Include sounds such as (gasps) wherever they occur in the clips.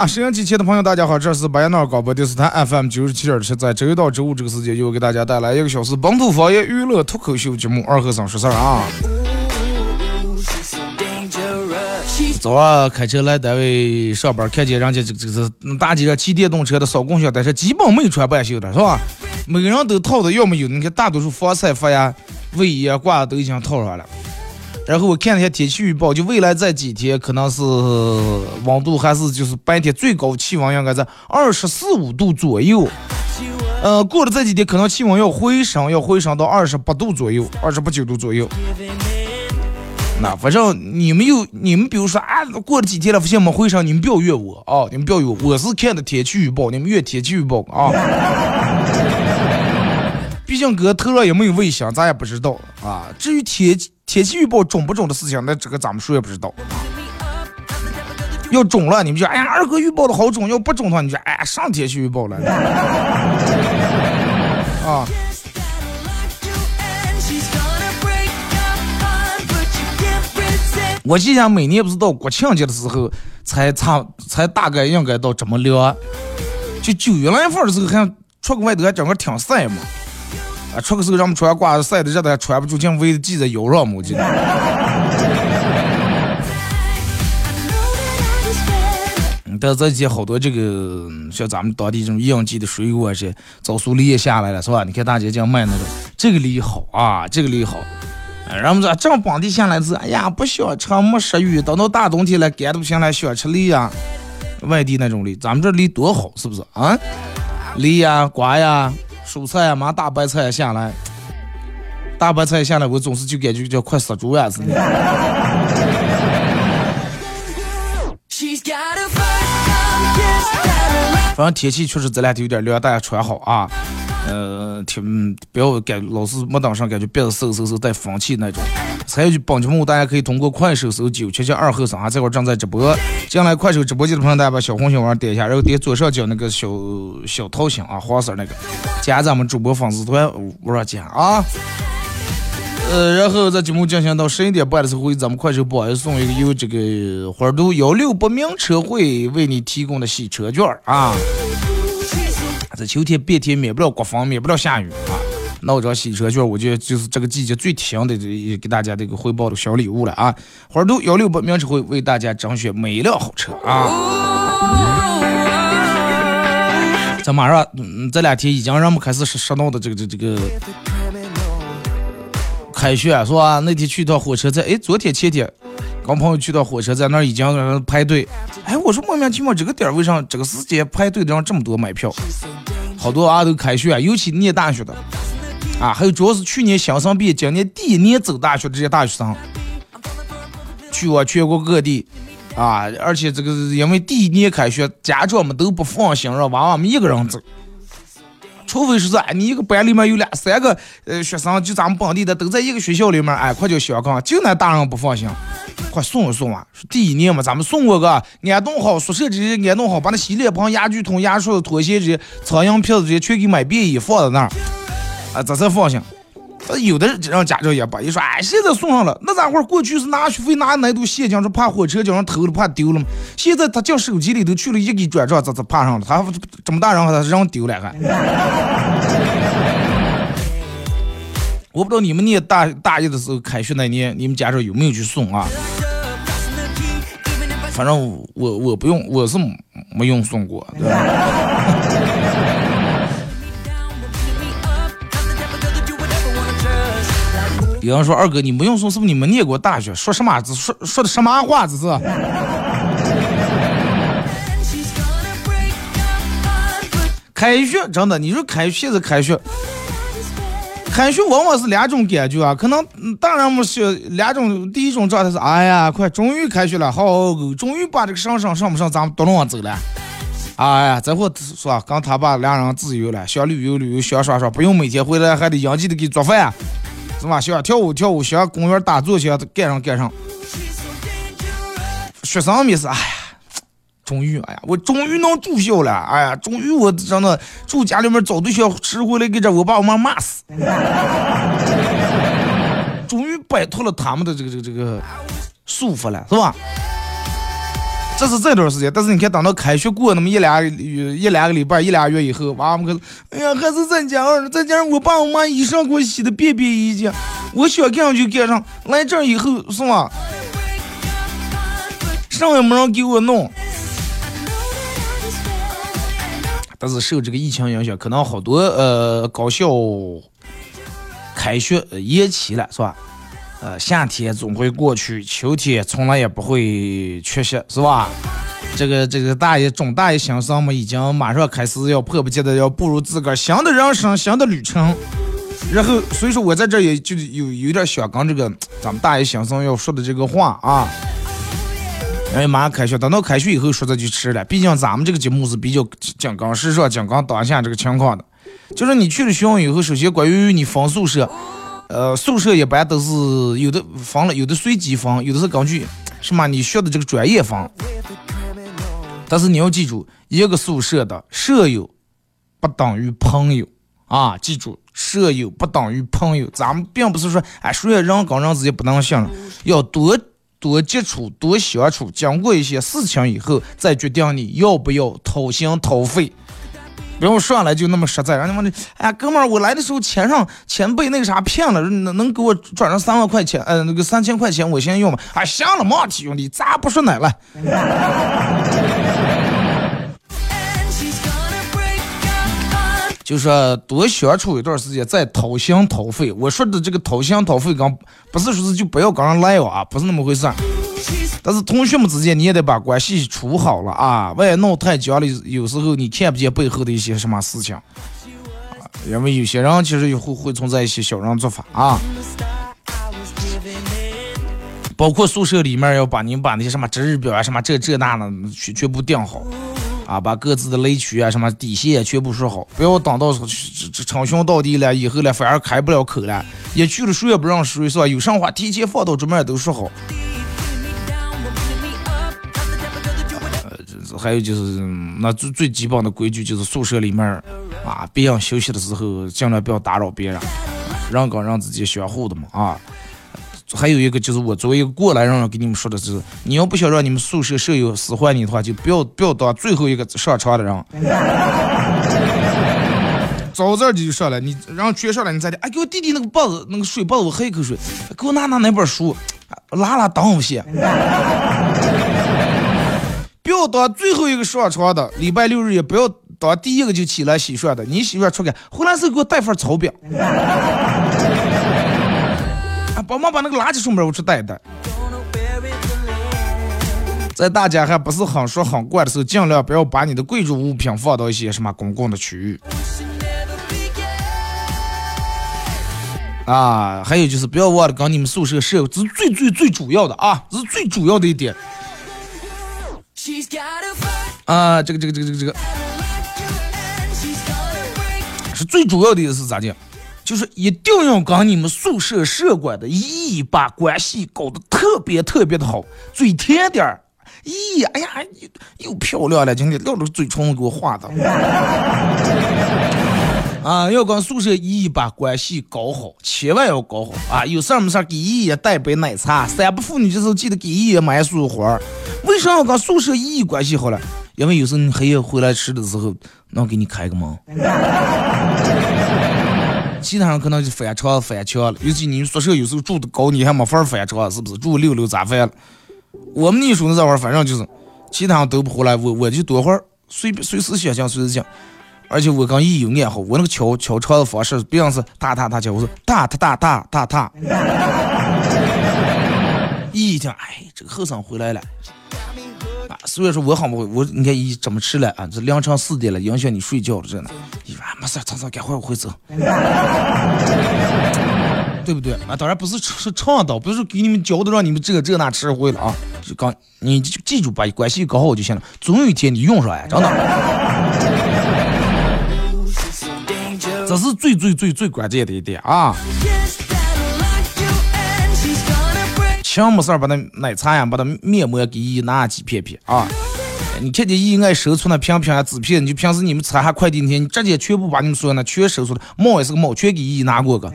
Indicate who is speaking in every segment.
Speaker 1: 好了，收音机前的朋友，大家好，这是白彦淖尔广播电视台 FM 九十七点七，在周一到周五这个时间，又给大家带来一个小时本土方言娱乐脱口秀节目《二和尚说事儿》啊。早上开车来单位上班，看见人家这这这大街上骑电动车的扫共享单车，基本没穿半袖的，是吧？每个人都套的，要么有，你看大多数防晒服呀、卫衣啊褂子都已经套上了。然后我看了一下天气预报，就未来这几天可能是温度还是就是白天最高气温应该在二十四五度左右。呃，过了这几天可能气温要回升，要回升到二十八度左右，二十八九度左右。那反正你们有你们，比如说啊，过了几天了，发现没回升，你们不要怨我啊！你们不要怨我，我是看的天气预报，你们怨天气预报啊！毕竟哥头上也没有卫星，咱也不知道啊。至于天天气预报准不准的事情，那这个咱们说也不知道。要准了，你们就哎呀，二哥预报的好准；要不准的话，你就哎呀，上天气预报了啊。我记得每年不是到国庆节的时候，才差才大概应该到这么凉。就九月份的时候，还出个外头还整个挺晒嘛。啊，出个时候咱们穿褂子晒的热的还穿不住，净围着系在腰上嘛，我记得。但是这几天好多这个像咱们当地这种应季的水果些枣树梨也下来了，是吧？你看大姐这样卖那个，这个梨好啊，这个梨好。然后说正本地下来是，哎呀不想吃没食欲，等到大冬天了干都不行了，想吃梨呀。外地那种梨，咱们这梨多好，是不是啊？梨呀、瓜呀、蔬菜呀，嘛大白菜下来，大白菜下来，我总是就感觉叫快死猪呀似的。反正天气确实这两天有点凉，大家穿好啊。呃，挺不要感老是没当上，感觉鼻子嗖嗖嗖带风气那种。还有就本节目，大家可以通过快手搜九七七二后生啊，这会儿正在直播。进来快手直播间的朋友，大家把小红心往上点一下，然后点左上角那个小小桃心啊，黄色那个，加咱们主播粉丝团，我说加啊。呃，然后在节目进行到十一点半的时候，咱们快手榜送一个由这个花都幺六八名车会为你提供的洗车券啊。这秋天变天，免不了刮风，免不了下雨啊。那我这洗车券，我觉得就是这个季节最甜的，这给大家这个汇报的小礼物了啊。花都幺六八名车会为大家甄选每一辆好车啊。这马上，这两天已经让我们开始说闹的这个这这个。开学是吧？那天去一趟火车站，哎，昨天前天，跟朋友去到火车站，那儿已经排队。哎，我说莫名其妙，这个点儿为啥这个时间排队的人这么多买票？好多啊都开学，尤其念大学的，啊，还有主要是去年新生毕业，今年第一年走大学的这些大学生，去过全国各地，啊，而且这个因为第一年开学，家长们都不放心让娃娃们一个人走。除非是说，哎，你一个班里面有两三个呃学生，就咱们本地的都在一个学校里面，哎，快叫小康，就那大人不放心，快送一送啊！第一年嘛，咱们送过个安顿好宿舍这些，安顿好，把那洗脸盆、牙具桶、牙刷、拖鞋这些、苍蝇片子这些全给买便宜放在那儿，啊，这才放心。有的让家长也不一说，哎，现在送上了，那咋会过去是拿学费拿那都现金，是怕火车叫人偷了，怕丢了嘛。现在他叫手机里头去了一给转账，咋咋怕上了，他这么大人他让丢了还。(laughs) 我不知道你们念大大一的时候开学那年，你们家长有没有去送啊？反正我我不用，我是没用送过。对吧 (laughs) 有人说二哥，你没用送，是不是你没念过大学？说什么？说说的什么话？这是。开学真的，你说开学是开学，开学往往是两种感觉啊。可能大人们是两种，第一种状态是，哎呀，快终于开学了，好，终于把这个上上上不上咱们都能往走了。哎呀，这会说跟他爸两人自由了，想旅游旅游，想耍耍，不用每天回来还得应急的给做饭。是吧？想跳舞跳舞，想公园打坐，想干上干上。学生没事，哎呀，终于，哎呀，我终于能住校了，哎呀，终于我真的住家里面找对象，吃回来给这我爸我妈骂死。终于摆脱了他们的这个这个这个束缚了，是吧？这是这段时间，但是你看，等到开学过那么一两一两个礼拜、一俩月以后，娃们可，哎呀，还是在家，再加上我爸我妈衣裳给我洗的便便衣件，我想干上就干上。来这以后是吧？上也没人给我弄。但是受这个疫情影响，可能好多呃高校开学延期了，是吧？呃，夏天总会过去，秋天从来也不会缺席，是吧？这个这个大爷中大爷心上嘛，已经马上开始要迫不及待要步入自个儿新的人生、新的旅程。然后，所以说我在这也就有有点想跟这个咱们大爷心上要说的这个话啊。因为马上开学，等到开学以后说这就迟了。毕竟咱们这个节目是比较讲刚时上、讲刚当下这个情况的。就是你去了学校以后，首先关于你分宿舍。呃，宿舍一般都是有的分了，有的随机分，有的是根据什么你学的这个专业分。但是你要记住，一个宿舍的舍友不等于朋友啊！记住，舍友不等于朋友。咱们并不是说，哎，说人跟人之间不能信任，要多多接触，多相处，经过一些事情以后，再决定你要不要掏心掏肺。不用上来就那么实在，让你们的哎呀，哥们儿，我来的时候钱上钱被那个啥骗了，能能给我转上三万块钱，呃，那个三千块钱我先用吧。哎，行了，没问题，兄弟，咱不说奶了。就说多相处一段时间再掏心掏肺。我说的这个掏心掏肺，刚不是说是就不要跟人来往啊，不是那么回事。但是同学们之间，你也得把关系处好了啊！万一闹太僵了，有时候你看不见背后的一些什么事情，因为有些人其实也会会存在一些小人做法啊。包括宿舍里面要把你把那些什么值日表啊、什么这这那的全全部定好啊，把各自的雷区啊、什么底线全部说好，不要等到称兄道弟了以后了，反而开不了口了。一去了谁也不让谁是吧？有啥话提前放到桌面都说好。呃还有就是，那最最基本的规矩就是宿舍里面啊，别人休息的时候尽量不要打扰别人，人跟人之间相互的嘛啊。还有一个就是我作为一个过来人，给你们说的是，你要不想让你们宿舍舍友使唤你的话，就不要不要当最后一个上床的人。早早的就上来，你然后全上来，你再的，哎，给我弟弟那个棒子，那个水棒子，我喝一口水，给我拿拿那本书，拉拉当我些。不要当最后一个上床的，礼拜六日也不要当第一个就起来洗涮的。你媳妇出去回来时给我带份草饼，帮忙把那个垃圾送边我去带一带。在大家还不是很熟很惯的时候，尽量不要把你的贵重物品放到一些什么公共的区域。啊，还有就是不要忘了跟你们宿舍舍友，这是最最最主要的啊，这是最主要的一点。啊，这个这个这个这个这个，是最主要的是咋的？就是一定要跟你们宿舍舍管的姨姨把关系搞得特别特别的好，嘴甜点儿。咦，哎呀，又漂亮了，今天撂着嘴唇给我画的。(laughs) 啊，要跟宿舍姨姨把关系搞好，千万要搞好啊！有事儿没事儿给姨姨带杯奶茶，三不妇女的时候记得给姨姨买束花。为啥要跟宿舍姨姨关系好了？因为有时候你黑夜回来吃的时候，能给你开个门。其他人可能就翻墙翻墙了，尤其你宿舍有时候住的高，你还没法翻墙，是不是？住六楼咋翻了？我们那时候那会儿，反正就是，其他人都不回来，我我就多会儿，随随时想想随时想。而且我跟姨有爱好，我那个敲敲窗的方式，别人是哒哒哒敲，我说哒哒哒哒哒哒。(laughs) 一听，哎，这个后生回来了。啊，所以说我好我我你看一怎么吃了啊？这凌晨四点了，影响你睡觉了，真的。你说没事，早早赶快我会走。对不对啊？当然不是是倡导，不是给你们教的让你们这个这那吃会了啊。就刚你就记住把关系搞好就行了，总有一天你用上呀，真的。(laughs) 这是最最最最关键的一点啊。千没事把那奶茶呀，把那面膜给姨拿几片片啊。你看见姨爱收出那瓶瓶啊纸片，你就平时你们拆还快递那天，你直接全部把你们所有那全收出来，猫也是个猫，全给姨拿过个。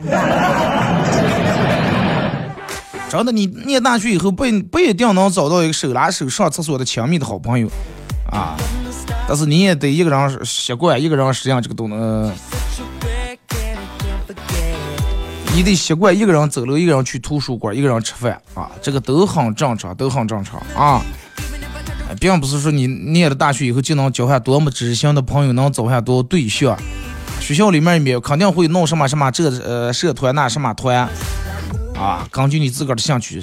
Speaker 1: 真的，你念大学以后不不一定能找到一个手拉手上厕所的亲密的好朋友啊，但是你也得一个人习惯，一个人适应这个东西。你得习惯一个人走路，一个人去图书馆，一个人吃饭啊，这个都很正常，都很正常啊，并不是说你念了大学以后就能交下多么知心的朋友，能找下多对象。学校里面也肯定会弄什么什么这呃社团那什么团啊，根据你自个儿的兴趣，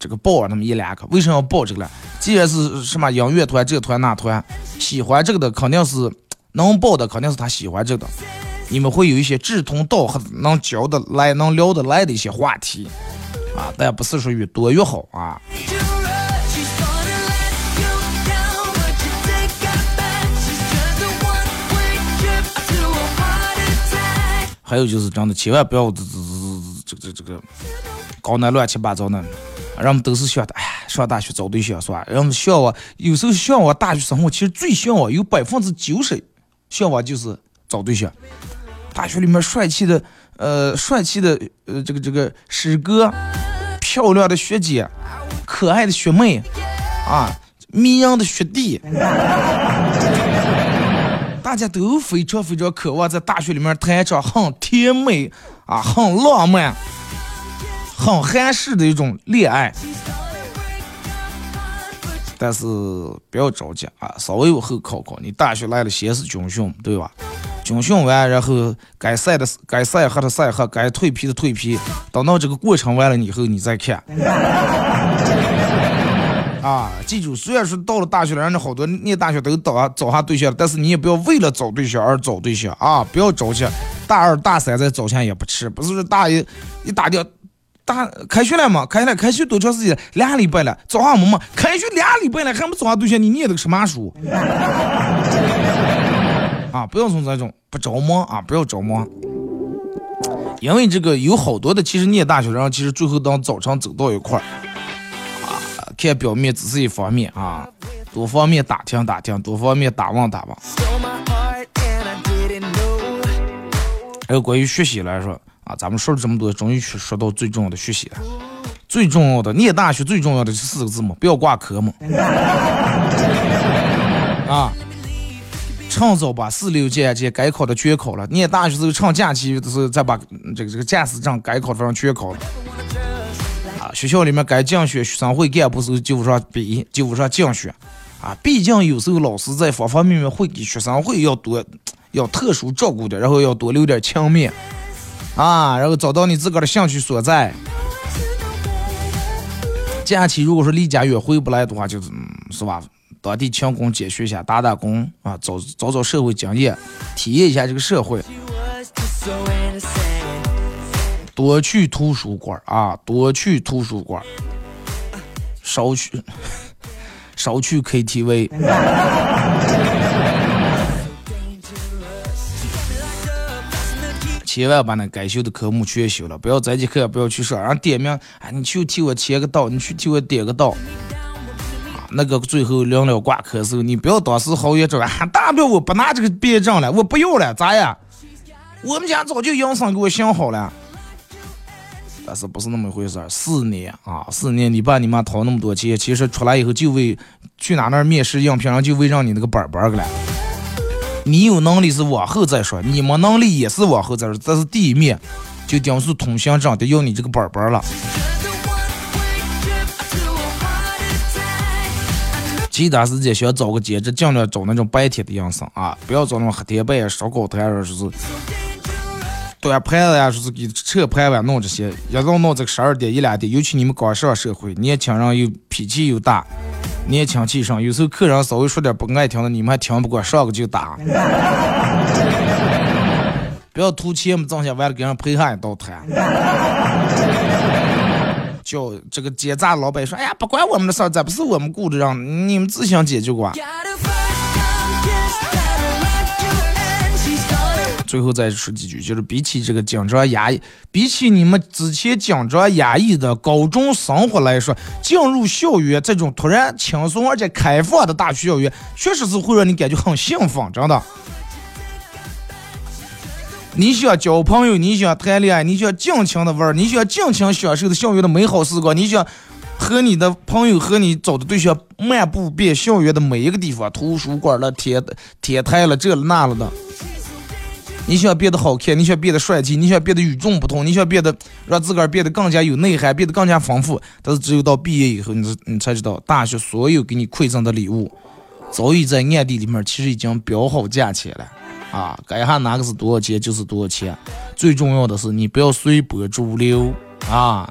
Speaker 1: 这个报那么一两个。为什么要报这个呢？既然是什么音乐团、这团那团，喜欢这个的肯定是能报的，肯定是他喜欢这个。你们会有一些志同道合、能交得来、能聊得来的一些话题，啊，但不是说越多越好啊。还有就是真的，千万不要这这这这个搞那乱七八糟的，人们都是想的，哎，上大学找对象是吧？人们向往，有时候向往大学生活，其实最向往有百分之九十向往就是找对象。大学里面帅气的，呃，帅气的，呃，这个这个师哥，漂亮的学姐，可爱的学妹，啊，迷人的学弟，(laughs) 大家都非常非常渴望在大学里面谈一场很甜美啊，很浪漫，很韩式的一种恋爱。但是不要着急啊，稍微往后考考，你大学来了先是军训，对吧？军训完，然后该晒的该晒黑的晒黑，该蜕皮的蜕皮，等到这个过程完了以后，你再看。(laughs) 啊，记住，虽然说到了大学了，人家好多念大学都找找下对象，但是你也不要为了找对象而找对象啊！不要着急，大二大三再找钱也不迟。不是说大一一打掉，大开学了嘛？开学了开学多长时间？俩礼拜了，找上没嘛？开学俩礼拜了还没找下对象，你念的什么书？啊，不要从这种不着忙啊，不要着忙，因为这个有好多的，其实念大学生，其实最后当早晨走到一块儿，啊，看表面只是一方面啊，多方面打听打听，多方面打望打望。还有关于学习来说啊，咱们说了这么多，终于说说到最重要的学习了。最重要的念大学最重要的是四个字嘛，不要挂科嘛。(laughs) 啊。趁早把四六级、级该考的全考了。念大学时候趁假期的时候再把这个这个驾驶证该考的全考了。啊，学校里面该竞选学生会干部时候就上比就上竞选。啊，毕竟有时候老师在方方面面会给学生会要多要特殊照顾点，然后要多留点情面。啊，然后找到你自个儿的兴趣所在。假期如果说离家远回不来的话，就是是吧？当地勤工俭学一下，打打工啊，找找找社会经验，体验一下这个社会。多去图书馆啊，多去图书馆，少去 (laughs) 少去 KTV。千万把那该修的科目全修了，不要再去课，不要去上，让点名，哎，你去替我签个到，你去替我点个到。那个最后临了挂科时候，你不要当时好言着还大不了我不拿这个毕业证了，我不要了，咋呀？我们家早就营生给我想好了，但是不是那么回事儿？四年啊，四年，你爸你妈掏那么多钱，其实出来以后就为去哪那面试应聘，就为让你那个本本儿个了。你有能力是往后再说，你没能力也是往后再说，这是第一面，就顶是通行证得要你这个本本儿了。其他时间想找个兼职，尽量找那种白天的营生啊，不要找那种黑天半夜烧烤摊儿，说是端盘子呀，说是给扯盘碗弄这些，一弄弄这个十二点一两点，尤其你们刚上社会，年轻人又脾气又大，年轻气盛，有时候客人稍微说点不爱听的，你们还听不惯，上个就打。(laughs) 不要图钱嘛，挣钱完了给人赔上一道摊。叫这个奸诈老板说：“哎呀，不关我们的事儿，这不是我们雇的人，你们自行解决吧。”最后再说几句，就是比起这个紧张压抑，比起你们之前紧张压抑的高中生活来说，进入校园这种突然轻松而且开放的大学校园，确实是会让你感觉很兴奋，真的。你想交朋友，你想谈恋爱，你想尽情的玩，你想尽情享受的校园的美好时光，你想和你的朋友和你找的对象漫步遍校园的每一个地方，图书馆了、天天台了、这了那了的。你想变得好看，你想变得帅气，你想变得与众不同，你想变得让自个儿变得更加有内涵，变得更加丰富。但是只有到毕业以后，你你才知道，大学所有给你馈赠的礼物，早已在暗地里面其实已经标好价钱了。啊，该下哪个是多少钱就是多少钱。最重要的是，你不要随波逐流啊，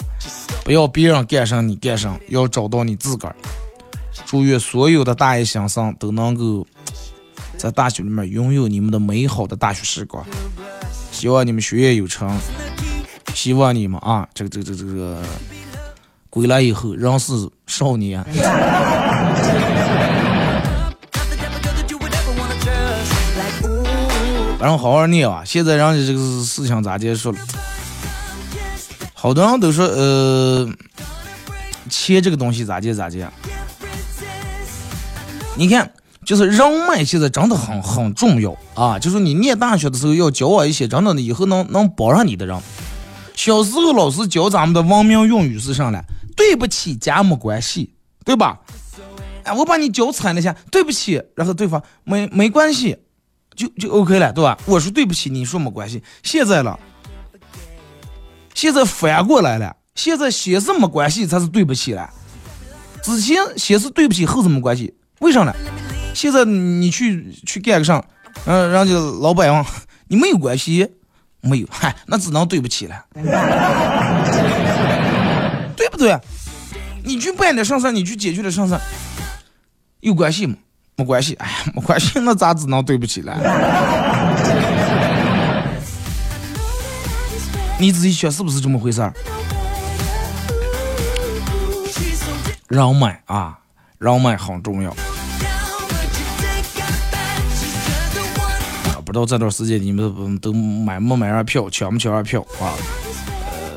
Speaker 1: 不要别人干上你干上，要找到你自个儿。祝愿所有的大一新生都能够在大学里面拥有你们的美好的大学时光。希望你们学业有成，希望你们啊，这个这个这个这个归来以后仍是少年。(laughs) 然后好好念啊！现在人家这个事情咋结束了？好多人都说，呃，钱这个东西咋结咋结？你看，就是人脉现在真的很很重要啊！就是你念大学的时候要交往一些真的以后能能帮上你的人。小时候老师教咱们的文明用语是啥嘞？对不起，家没关系，对吧？哎，我把你脚踩了一下，对不起，然后对方没没关系。就就 OK 了，对吧？我说对不起，你说没关系。现在了，现在反过来了，现在先是没关系才是对不起了。之前先是对不起，后是没关系，为啥呢？现在你去去干个啥？嗯，人家老板问你没有关系，没有，嗨，那只能对不起了，(laughs) 对不对？你去办点啥事，你去解决点啥事，有关系吗？没关系，哎呀，没关系，那咋只能对不起了？你自己选，是不是这么回事儿？人脉啊，人脉很重要。啊不知道这段时间你们都买没买上票，抢没抢上票啊？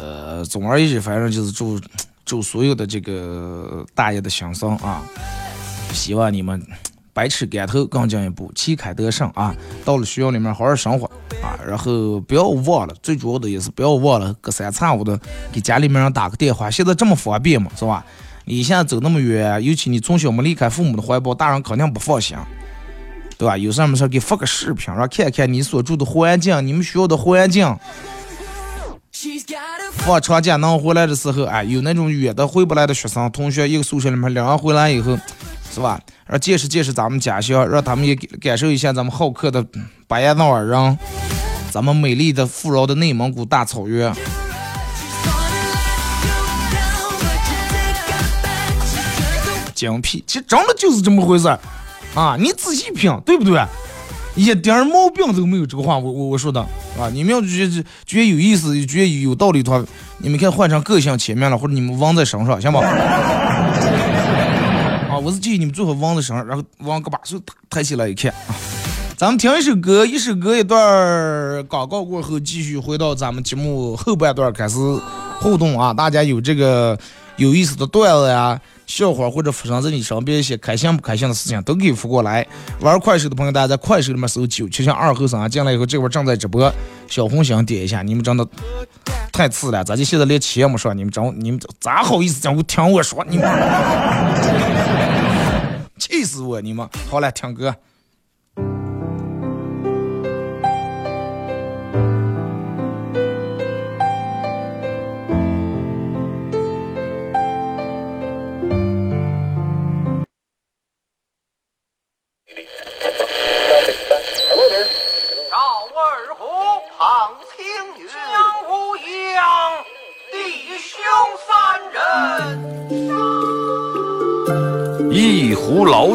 Speaker 1: 呃，总而言之，反正就是祝祝所有的这个大爷的心声啊，希望你们。百尺竿头更进一步，旗开得胜啊！到了学校里面好好生活啊，然后不要忘了，最主要的也是不要忘了隔三差五的给家里面人打个电话。现在这么方便嘛，是吧？你现在走那么远，尤其你从小没离开父母的怀抱，大人肯定不放心，对吧？有事没事给发个视频，让看看你所住的环境，你们学校的环境。放长假能回来的时候，哎，有那种远的回不来的学生同学，一个宿舍里面两人回来以后。是吧？让见识见识咱们家乡，让他们也感受一下咱们好客的巴彦淖尔人，咱们美丽的富饶的内蒙古大草原。精辟，其实真的就是这么回事儿啊！你仔细品，对不对？一点毛病都没有。这个话我我我说的啊，你们要觉得觉得有意思，觉得有道理的话，你们看换成个性前面了，或者你们忘在身上，行不我是建议你们最好往的上，然后往个把手抬起来一看啊。咱们听一首歌，一首歌一段广告过后，继续回到咱们节目后半段开始互动啊。大家有这个有意思的段子呀、笑话，或者发生在你身边一些开心不开心的事情，都可以发过来。玩快手的朋友，大家在快手里面搜九七七二后生啊，进来以后这会儿正在直播，小红心点一下。你们真的太次了，咱就现在连钱也没说，你们真你们咋好意思讲我听我说你们？气死我！你们好了，听歌。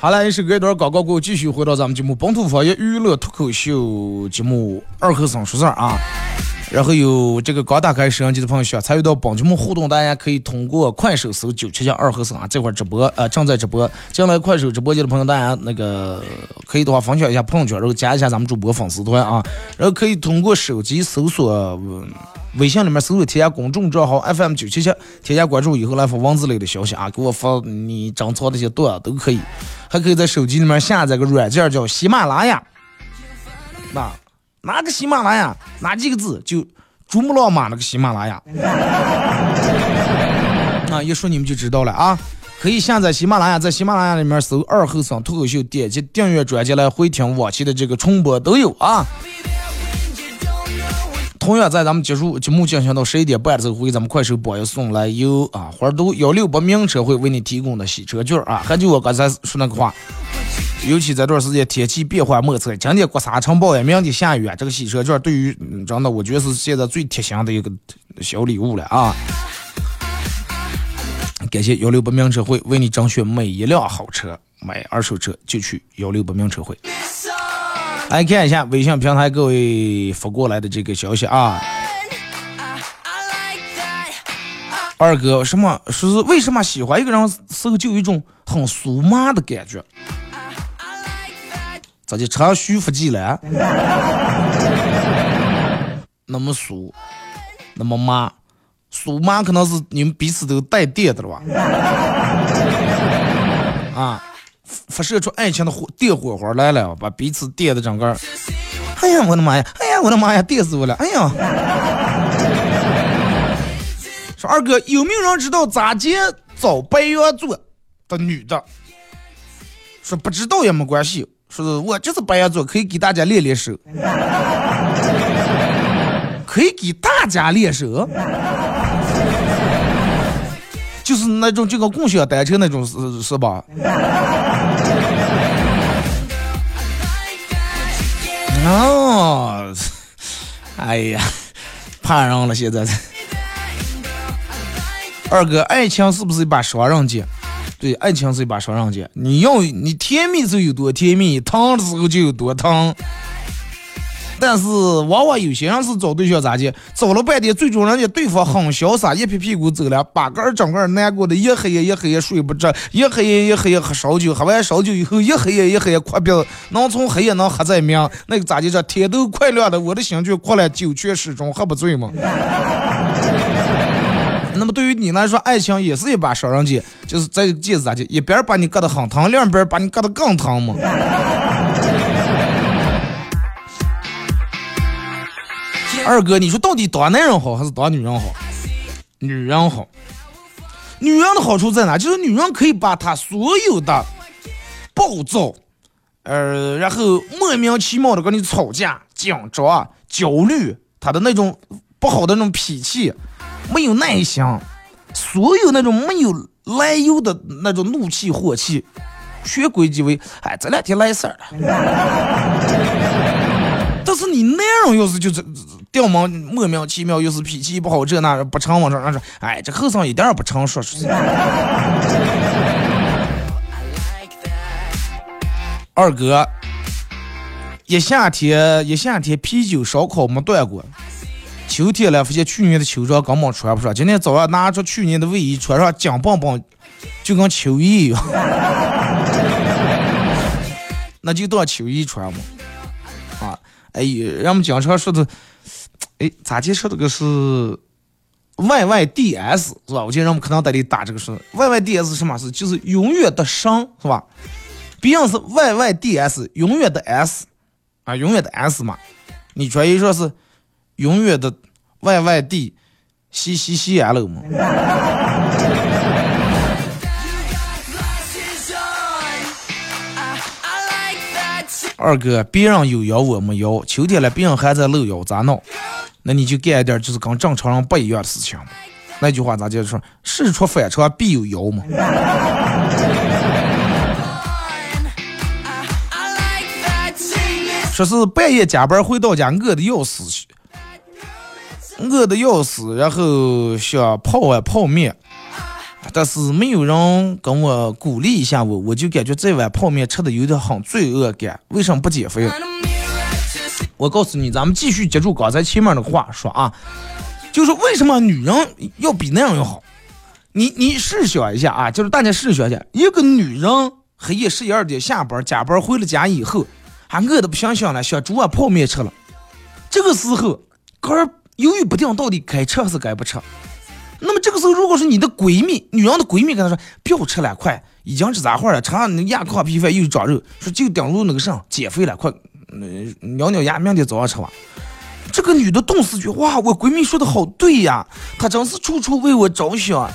Speaker 1: 好了，一首歌一段广告过后，继续回到咱们节目《本土方言娱乐脱口秀》节目二和尚说事儿啊。然后有这个刚打开摄像机的朋友想参与到本节目互动，大家可以通过快手搜九七七二和尚啊，这会儿直播呃正在直播。进来快手直播间的朋友，大家那个可以的话分享一下朋友圈，然后加一下咱们主播粉丝团啊。然后可以通过手机搜索微信里面搜索添加公众账号 FM 九七七，添加关注以后来发文字类的消息啊，给我发你珍藏的些段都可以。还可以在手机里面下载个软件叫喜马拉雅，那哪个喜马拉雅哪几个字就珠穆朗玛那个喜马拉雅，(laughs) 啊，一说你们就知道了啊。可以下载喜马拉雅，在喜马拉雅里面搜二后生脱口秀，点击订阅专辑来回听往期的这个重播都有啊。同样在咱们结束节目进行到十一点半的时候，会给咱们快手榜一送来由啊花都幺六八名车会为你提供的洗车券啊。还就我刚才说那个话，尤其这段时间天气变化莫测，今天刮沙尘暴呀，明天下雨啊，这个洗车券对于真的，我觉得是现在最贴心的一个小礼物了啊。感谢幺六八名车会为你甄选每一辆好车，买二手车就去幺六八名车会。来看一下微信平台各位发过来的这个消息啊，二哥，什么说是为什么喜欢一个人时候就有一种很酥麻的感觉？咋就长徐福记了？(laughs) 那么酥，那么麻，酥麻可能是你们彼此都带电的了吧？(laughs) 啊。发射出爱情的火电火花来了，把彼此电的整个。哎呀，我的妈呀！哎呀，我的妈呀！电死我了！哎呀！(laughs) 说二哥，有没有人知道咋接找白羊座的女的？说不知道也没关系。说我就是白羊座，可以给大家练练手。(laughs) 可以给大家练手。就是那种就跟共享单车那种是是吧？哦，哎呀，怕人了现在。二哥，爱情是不是一把双刃剑？对，爱情是一把双刃剑。你要你甜蜜就有多甜蜜，疼的时候就有多疼。但是往往有些人是找对象咋的，找了半天，最终人家对方很潇洒，一拍屁股走了，把个整个难过的一黑夜一黑夜睡不着，一黑夜一黑夜喝烧酒，喝完烧酒以后一黑夜一黑夜哭鼻子，能从黑夜能喝在明，那个咋的？这天都快亮了，我的心却哭了，酒却始终喝不醉嘛。那么对于你来说，爱情也是一把双刃剑，就是这个剑咋的？一边把你割得很疼，另一边把你割得更疼嘛。(laughs) 二哥，你说到底当男人好还是当女人好？女人好。女人的好处在哪？就是女人可以把她所有的暴躁，呃，然后莫名其妙的跟你吵架、紧张、焦虑，她的那种不好的那种脾气，没有耐心，所有那种没有来由的那种怒气火气，全归结为哎这两天来事儿了。(laughs) 但是你那样要是就是掉毛莫名其妙，又是脾气不好，这那不成往上说，哎这和尚一点也不成，说出去。(laughs) 二哥，一夏天一夏天啤酒烧烤没断过，秋天了发现去年的秋装根本穿不上，今天早上拿出去年的卫衣穿上，紧绷绷，就跟秋衣一样，(laughs) 那就当秋衣穿嘛。啊，哎呀，人们经常说的，哎，咋介绍这个是 YYDS 是吧？我记得人们可能在里打这个是 YYDS 什么是？就是永远的生是吧？毕竟是 YYDS 永远的 S 啊，永远的 S 嘛，你专业说是永远的 YYD C C C L 嘛。二哥，别人有腰我没腰，秋天了别人还在露腰，咋弄？那你就干一点就是跟正常人不一样的事情嘛。那句话咋就说？事出反常必有妖嘛。说是半夜加班回到家，饿的要死去，饿的要死，然后想泡碗泡面，但是没有人跟我鼓励一下我，我就感觉这碗泡面吃的有点很罪恶感。为什么不减肥？我告诉你，咱们继续接住刚才前面的话说啊，就是为什么女人要比那样要好？你你试想一下啊，就是大家试想一下，一个女人黑夜十一二点下班，加班回了家以后。还饿得不行行了，想煮碗泡面吃了。这个时候，哥犹豫不定，到底该吃还是该不吃。那么这个时候，如果是你的闺蜜，女人的闺蜜跟她说：“不要吃了，快，已经吃咋会了？吃那压炕皮饭又长肉，说就顶住那个啥，减肥了，快，嗯咬咬牙，明天早上吃吧。”这个女的顿时觉：“哇，我闺蜜说的好对呀，她真是处处为我着想。”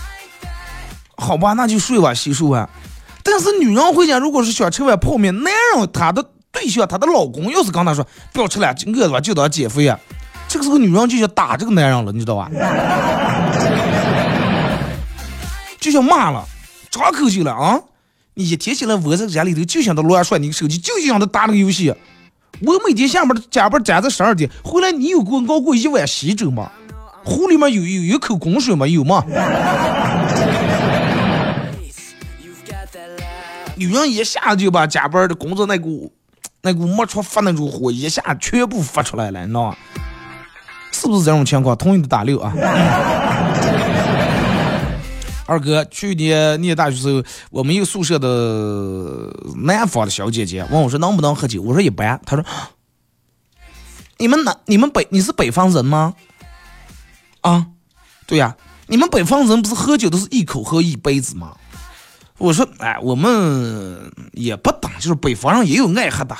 Speaker 1: 好吧，那就睡吧，洗漱吧。但是女人回家，如果是想吃碗泡面，男人他的。对象，她的老公要是跟她说不要吃了，饿了吧，就当减肥啊。这个时候女人就想打这个男人了，你知道吧？就想骂了，张口就了啊！你一天起来窝在家里头，就想着乱耍你个手机，就想着打那个游戏。我每天下班加班加到十二点，回来你有给我熬过一碗稀粥吗？壶里面有有一口滚水吗？有吗？女人一下就把加班的工作那股。那股没处发那种火，一下全部发出来了，你知道吗？是不是这种情况？同意的打六啊！(laughs) 二哥，去年念大学时候，我们一个宿舍的南方的小姐姐问我说能不能喝酒，我说一般。她说：“ (gasps) 你们南，你们北，你是北方人吗？”啊，对呀，你们北方人不是喝酒都是一口喝一杯子吗？我说，哎，我们也不懂，就是北方人也有爱喝的，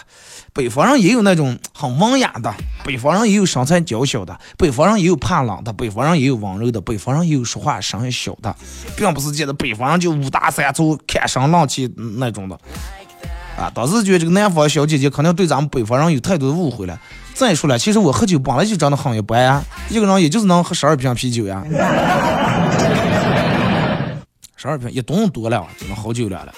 Speaker 1: 北方人也有那种很文雅的，北方人也有身材娇小的，北方人也有怕冷的，北方人也有温柔的，北方人也有说话声音小的，并不是觉得北方人就五大三粗、看声浪气那种的。啊，当时觉得这个南方小姐姐可能对咱们北方人有太多的误会了。再说了，其实我喝酒本来就长得很一般呀，一个人也就是能喝十二瓶啤酒呀。(laughs) 十二瓶一吨多了，真的好久了了。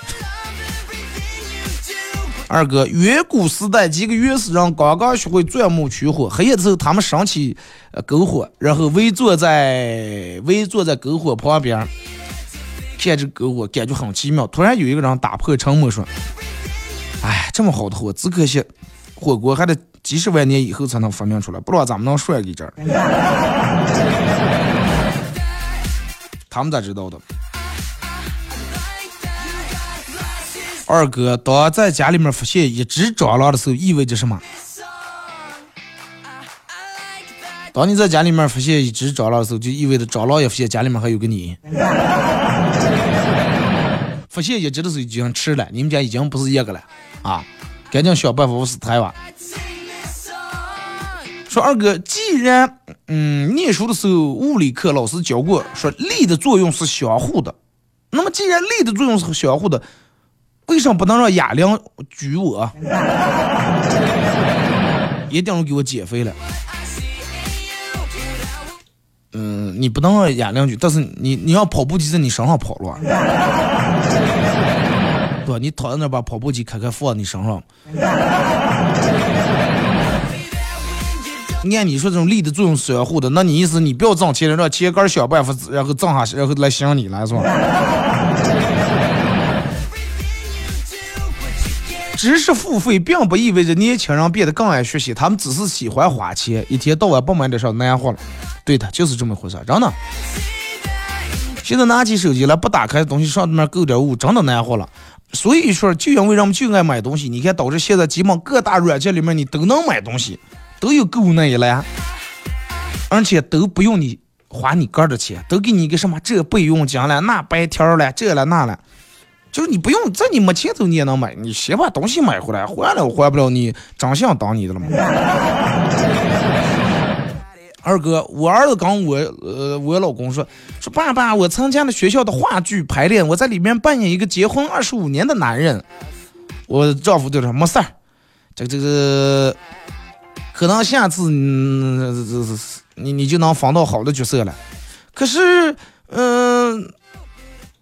Speaker 1: 二哥，远古时代几个原始人刚刚学会钻木取火，黑夜的时候他们升起篝火，然后围坐在围坐在篝火旁边，看着篝火，感觉很奇妙。突然有一个人打破沉默说：“哎，这么好的火，只可惜火锅还得几十万年以后才能发明出来，不知道咱们能涮给这儿。”他们咋知道的？二哥，当在家里面发现一只蟑螂的时候，意味着什么？当你在家里面发现一只蟑螂的时候，就意味着蟑螂也发现家里面还有个你。(laughs) 发现一只的时候已经迟了，你们家已经不是一个了啊！赶紧想办法死台吧。说二哥，既然嗯念书的时候物理课老师教过，说力的作用是相互的，那么既然力的作用是相互的。为什么不能让哑铃举我？(laughs) 一定要给我减肥了。嗯，你不能让哑铃举，但是你你要跑步机在你身上跑了，(laughs) 不，你躺在那把跑步机开开放你身上。按你说这种力的作用是相互的，那你意思你不要挣钱，让钱杆想办法，然后挣下，然后来想你来是吧？知识付费并不意味着年轻人变得更爱学习，他们只是喜欢花钱，一天到晚不买点啥难活了。对的，就是这么回事，真的。现在拿起手机来不打开东西上面购点物，真的难活了。所以说，就因为人们就爱买东西，你看导致现在基本各大软件里面你都能买东西，都有购物那一栏，而且都不用你花你个的钱，都给你一个什么这备用金了，那白条了，这了那了。就是你不用在你没钱头你也能买，你先把东西买回来，还了我还不了你长相当你的了吗？(laughs) 二哥，我儿子跟我呃我老公说说爸爸，我参加了学校的话剧排练，我在里面扮演一个结婚二十五年的男人。我丈夫就说没事儿，这个这个可能下次嗯你你就能防到好的角色了。可是嗯，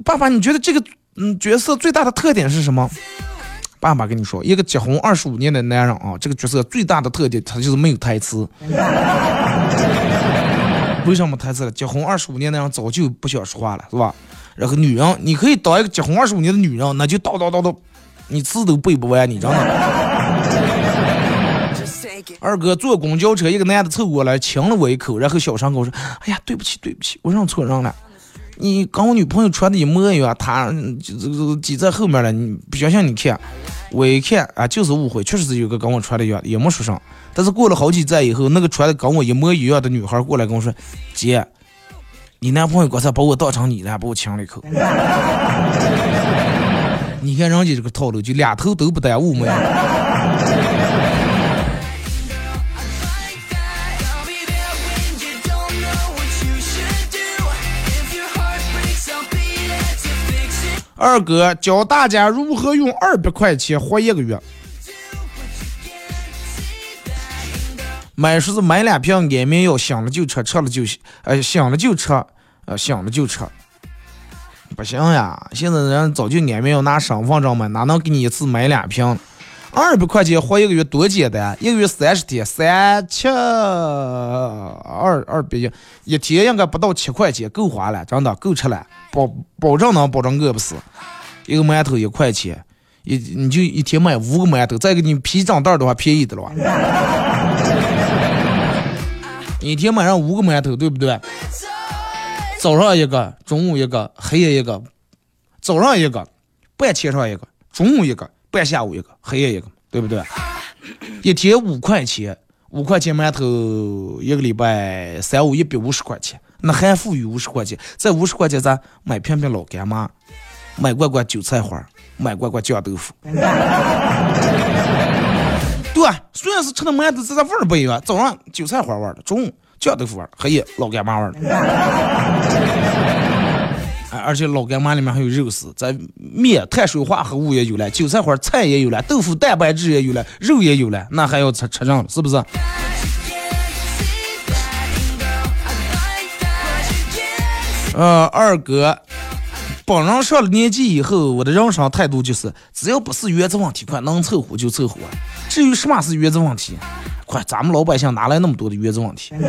Speaker 1: 爸爸，你觉得这个？嗯，角色最大的特点是什么？爸爸跟你说，一个结婚二十五年的男人啊，这个角色最大的特点，他就是没有台词。(laughs) 为什么台词了？结婚二十五年的人早就不想说话了，是吧？然后女人，你可以当一个结婚二十五年的女人，那就叨叨叨叨，你字都背不完，你知道吗？(laughs) 二哥坐公交车，一个男的凑过来亲了我一口，然后小声跟我说：“哎呀，对不起，对不起，我认错人了。”你跟我女朋友穿的一模一样，她就挤在后面了。你不相信？你看，我一看啊，就是误会，确实是有个跟我穿的一样，也没说啥。但是过了好几站以后，那个穿的跟我一模一样的女孩过来跟我说：“姐，你男朋友刚才把我当成你了，把我亲了一口。(laughs) ”你看人家这个套路，就俩头都不耽误嘛。二哥教大家如何用二百块钱活一个月。买说是买两瓶安眠药，醒了就吃，吃了就醒，呃，醒了就吃，呃，醒了就吃。不行呀，现在人早就安眠药拿身份证买，哪能给你一次买两瓶？二百块钱活一个月多简单，一个月三十天，三七二二百一，一天应该不到七块钱，够花了，真的够吃了，保保证能保证饿不死。一个馒头一块钱，一你就一天买五个馒头，再给你皮张袋的话便宜的了。(laughs) 一天买上五个馒头，对不对？早上一个，中午一个，黑夜一个。早上一个，半天上一个，中午一个。半下午一个，黑夜一个，对不对？一天五块钱，五块钱馒头，一个礼拜三五一百五十块钱，那还富裕五十块钱，在五十块钱咱买瓶瓶老干妈，买罐罐韭菜花，买罐罐酱豆腐。(laughs) 对，虽然是吃的馒头，这个味儿不一样，早上韭菜花味儿的，中午酱豆腐味黑夜老干妈味儿的。(laughs) 而且老干妈里面还有肉丝，咱面碳水化合物也有了，韭菜花菜也有了，豆腐蛋白质也有了，肉也有了，那还要吃吃上是不是？呃，二哥，本人上了年纪以后，我的人生态度就是，只要不是原则问题，快能凑合就凑合。至于什么是原则问题，快咱们老百姓哪来那么多的原则问题？(laughs)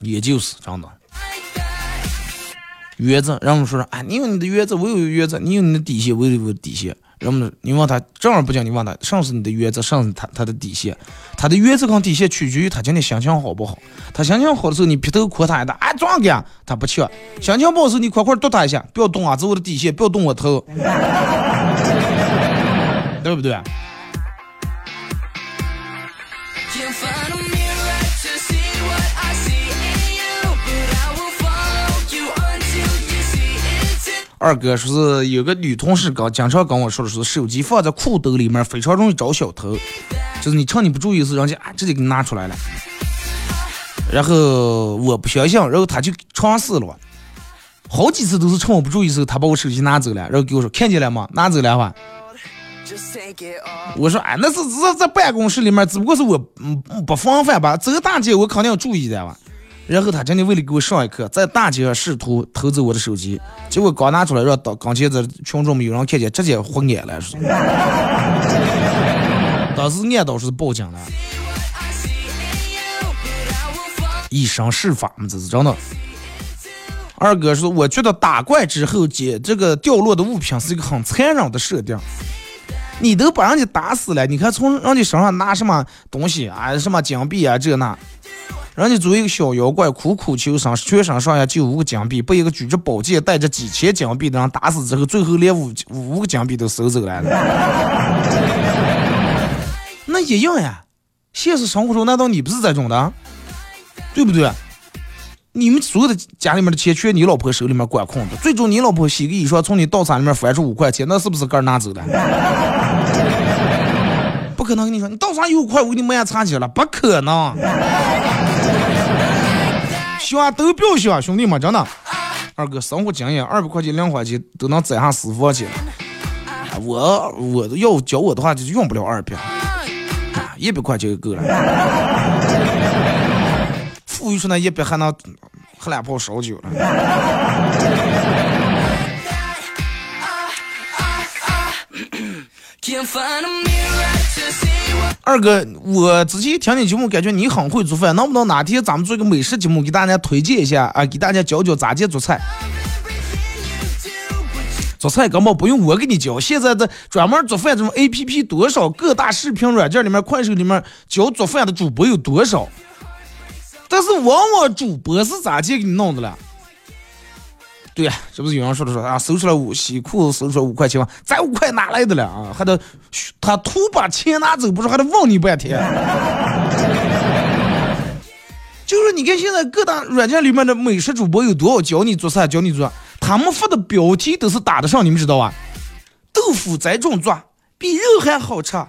Speaker 1: 也就是真的，原则，人们说说，啊，你有你的原则，我有原则，你有你的底线，我有我的底线。人们，你问他正儿不讲，你问他，上是你的原则，上是他他的底线。他的原则跟底线取决于他今天心情好不好。他心情好的时候，你劈头夸他一打，啊，壮哥，他不去；心情不好时候，你快快剁他一下，不要动啊，这是我的底线，不要动我头，(laughs) 对不对？二哥说是有个女同事刚经常跟我说的是手机放在裤兜里面非常容易招小偷，就是你趁你不注意的时候，人家啊直接给你拿出来了。然后我不相信，然后他就尝试了，好几次都是趁我不注意的时候，他把我手机拿走了，然后给我说看见了吗？拿走了话，我说哎，那是在在办公室里面，只不过是我嗯不防范吧。走大街我肯定要注意的哇。然后他真的为了给我上一课，在大街上试图偷走我的手机，结果刚拿出来让当刚前的群众们有人看见，直接昏眼了。当时 (laughs) 按倒是报警了，以身试法嘛，这是真的。二哥说，我觉得打怪之后捡这个掉落的物品是一个很残忍的设定。你都把人家打死了，你看从人家身上拿什么东西啊？什么金币啊？这那，人家作为一个小妖怪，苦苦求生，全身上下就五个金币，被一个举着宝剑、带着几千金币的人打死之后，最后连五五个金币都收走了。那一样呀，现实生活中难道你不是这种的？对不对？你们所有的家里面的钱全你老婆手里面管控的，最终你老婆洗个衣裳从你到餐里面翻出五块钱，那是不是个人拿走的？不可能跟你说，你到啥有五块，我给你买茶去了，不可能。想都不要想，兄弟们，真的。二哥生活经验，二百块钱、两块钱都能攒上私房钱。我我要教我的话，就用不了二百，一百块钱就够了。富裕出那一百还能喝两泡烧酒了。二哥，我之前听你节目，感觉你很会做饭，能不能哪天咱们做一个美食节目，给大家推荐一下啊？给大家教教咋介做菜。做菜根本不用我给你教，现在的专门做饭这种 A P P 多少，各大视频软件里面、快手里面教做饭的主播有多少？但是往往主播是咋介给你弄的了？对呀，这不是有人说的说啊，搜出来五西裤，搜出来五块钱吗？咱五块哪来的了啊？还得他图把钱拿走，不是还得问你半天？(laughs) 就是你看现在各大软件里面的美食主播有多少教你做菜，教你做，他们发的标题都是打得上，你们知道吧？豆腐这种做比肉还好吃，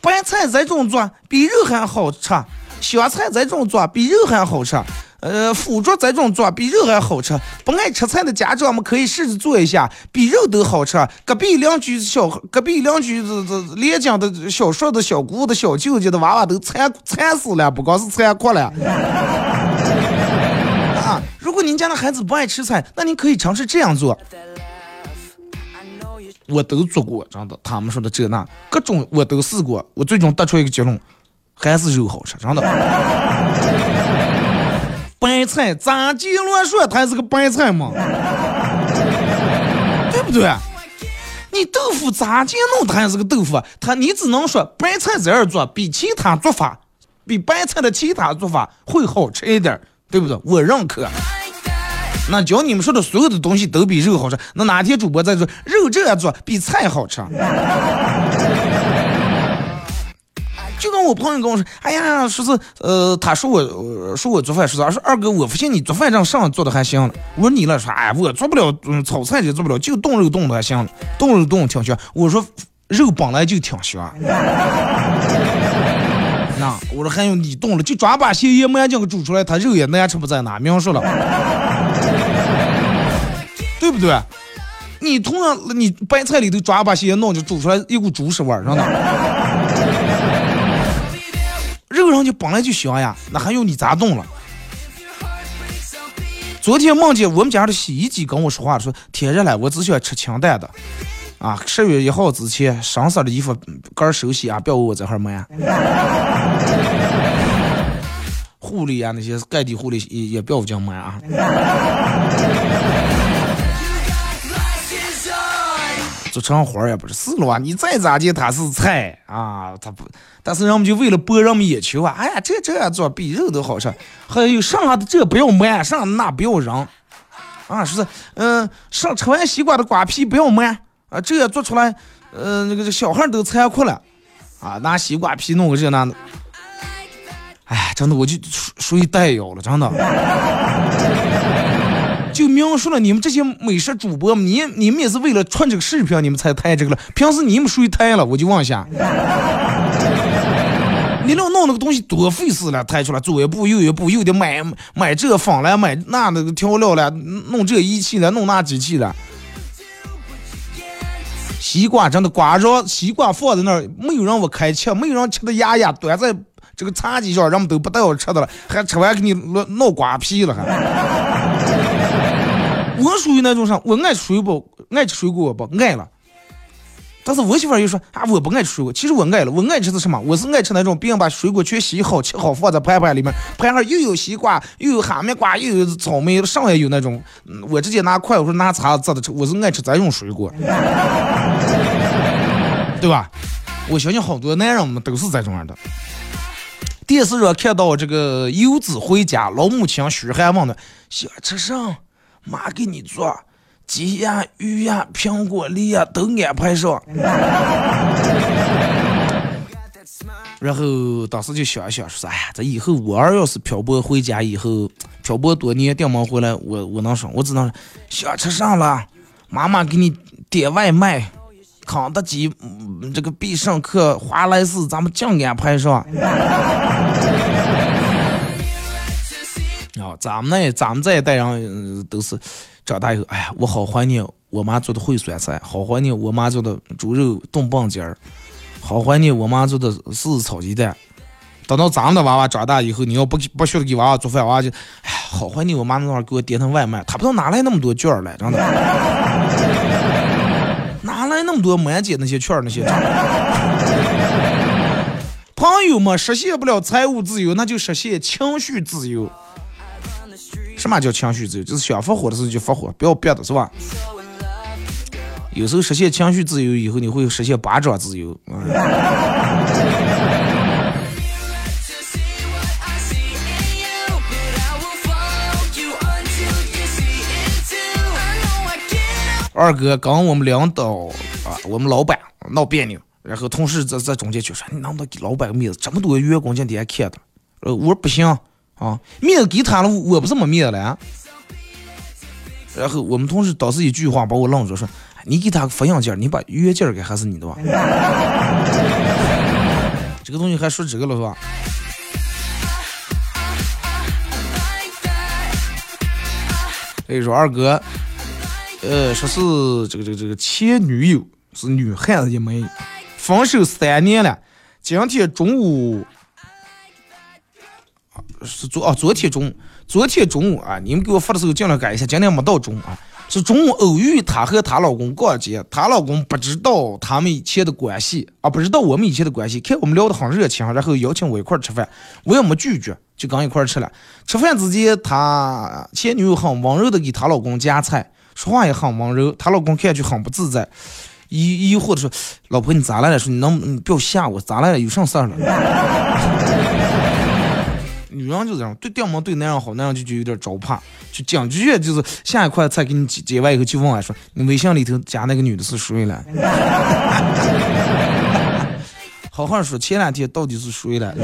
Speaker 1: 白菜这种做比肉还好吃。香菜这种做比肉还好吃，呃，腐竹这种做比肉还好吃。不爱吃菜的家长们可以试着做一下，比肉都好吃。隔壁邻居小，隔壁邻居这这连江的小叔的小姑的小舅家的娃娃都馋馋死了，不光是馋哭了。啊，如果您家的孩子不爱吃菜，那您可以尝试这样做。我都做过，真的，他们说的这那各种我都试过，我最终得出一个结论。还是肉好吃，真的。白菜咋鸡乱说，它还是个白菜嘛，(laughs) 对不对？你豆腐咋鸡弄，它也是个豆腐。它你只能说白菜这样做比其他做法，比白菜的其他做法会好吃一点，对不对？我认可。那教你们说的所有的东西都比肉好吃，那哪天主播再说肉这样做比菜好吃？就跟我朋友跟我说，哎呀，说是呃，他说我说我做饭，说是说二哥，我发现你做饭这样上做的还行。我说你了，说哎，我做不了，嗯，炒菜也做不了，就冻肉冻的还行，冻肉冻挺香。我说肉本来就挺香。(laughs) 那我说还有你冻了，就抓把咸盐麻酱给煮出来，他肉也难吃不在哪，明说了，(laughs) 对不对？你同样你白菜里头抓把咸盐弄就煮出来一股猪屎味儿，真的。肉上就本来就香呀，那还用你咋动了？昨天梦见我们家的洗衣机跟我说话说天热了，我只想吃清淡的。啊，十月一号之前，上色的衣服干手洗啊，不要我这哈买。(laughs) 护理啊，那些盖地护理也也不要这样买啊。做成花也不是，是了啊！你再咋地，它是菜啊，它不。但是人们就为了博人们眼球啊，哎呀，这这样做比肉都好吃。还有剩下的这不要卖，剩下的那不要扔啊！说是，嗯，上吃完西瓜的瓜皮不要卖啊，这样做出来，呃，那个小孩都残酷了啊，拿西瓜皮弄个这那的。哎，真的我就属属于带妖了，真的。就描述了你们这些美食主播，你你们也是为了传这个视频，你们才抬这个了。平时你们谁抬了，我就问一下。(laughs) 你那弄那个东西多费事了，抬出来左一步右一步，又得买买这粉了，买那那个调料了，弄这仪器了，弄那机器了。西瓜真的瓜瓤，西瓜放在那儿，没有让我开吃，没有人吃的牙牙端在这个茶几上，人们都不带我吃的了，还吃完给你弄弄瓜皮了还。我属于那种啥，我爱吃水果，爱吃水果不爱了。但是我媳妇儿又说啊，我不爱吃水果。其实我爱了，我爱吃的什么？我是爱吃那种别人把水果全洗好、切好放在盘盘里面，盘上又有西瓜，又有哈密瓜，又有草莓，上也有那种。我直接拿筷，我说拿叉子夹着吃。我是爱吃这种水果，(laughs) 对吧？我相信好多男人们都是这种样的。电视上看到这个游子回家，老母亲嘘寒问暖，想吃啥？妈给你做。鸡呀、鱼呀、苹果、梨呀都安排上。(laughs) 然后当时就想一想，说：“哎呀，这以后我儿要是漂泊回家以后，漂泊多年，顶门回来，我我能说，我只能想吃啥了，妈妈给你点外卖，肯德基，这个必胜客、华莱士，咱们尽安排上。”啊，咱们那咱们这一代人都是。长大以后，哎呀，我好怀念我妈做的烩酸菜，好怀念我妈做的猪肉炖棒尖儿，好怀念我妈做的柿子炒鸡蛋。等到咱们的娃娃长大以后，你要不不学给娃娃做饭，娃娃就，哎，好怀念我妈那会儿给我点的外卖，他不知道哪来那么多券儿来，真的，哪来那么多满减那些券儿那些？(laughs) 朋友们，实现不了财务自由，那就实现情绪自由。什么叫情绪自由？就是想发火的时候就发火，不要憋的是吧？有时候实现情绪自由以后，你会实现巴掌自由。二哥跟我们领导啊，我们老板闹别扭，然后同事在在中间就说：“你能不能给老板个面子？这么多员工今天看的。”呃，我说不行。啊，面子给他了，我不是没面子了。然后我们同事当时一句话把我愣住，说：“你给他个复印件，你把原件给还是你的吧？” (laughs) 这个东西还说这个了是吧？所以说二哥，呃，说是这个这个这个前女友是女汉子一枚，分手三年了，今天中午。是昨哦，昨天中，午，昨天中午啊，你们给我发的时候尽量改一下，今天没到中午啊，是中午偶遇她和她老公逛街，她老公不知道他们以前的关系啊，不知道我们以前的关系，看我们聊得很热情，然后邀请我一块吃饭，我也没拒绝，就跟一块吃了。吃饭之间，她前女友很温柔的给她老公夹菜，说话也很温柔，她老公看上去很不自在，疑疑惑的说：“老婆你咋来了？说你能不要吓我，咋来了？有啥事儿了？” (laughs) 女人就这样，对掉毛对男人好，男人就就有点招怕，就讲句就是下一块菜给你结完以后就问俺说，你微信里头加那个女的是谁了？(laughs) 好好说，前两天到底是谁了？(laughs)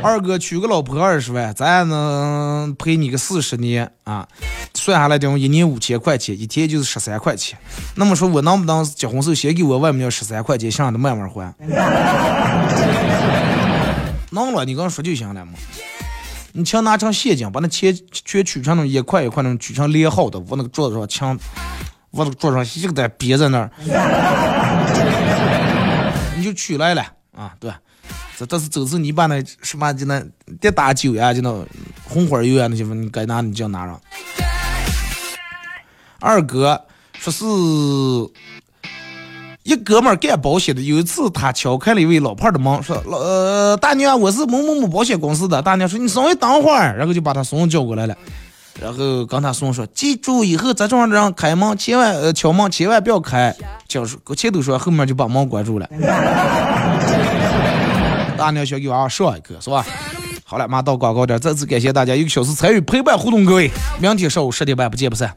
Speaker 1: 二哥娶个老婆二十万，咱能陪你个四十年啊？算下来等于一年五千块钱，一天就是十三块钱。那么说我能不能结婚时候先给我外面要十三块钱，剩下的慢慢还？能了，你跟我说就行了嘛。你钱拿成现金，把那钱全取成那一块一块那种取成连号的，往那个桌子上墙，往那个桌上一个在别在那儿，(laughs) 你就取来了啊。对，这这是走是你把那什么就那点大酒呀，就那红花油啊那些，你该拿你就拿上。二哥说是。一哥们儿干保险的，有一次他敲开了一位老伴儿的门，说：“老呃大娘，我是某某某保险公司的。”大娘说：“你稍微等会儿。”然后就把他孙子叫过来了，然后跟他孙说：“记住，以后这种人开门千万呃敲门千万不要开。”就是前头说，后面就把门关住了。(laughs) 大娘想给娃娃上一课是吧？好了，马上到广告点，再次感谢大家一个小时参与陪伴互动，各位，明天上午十点半不见不散。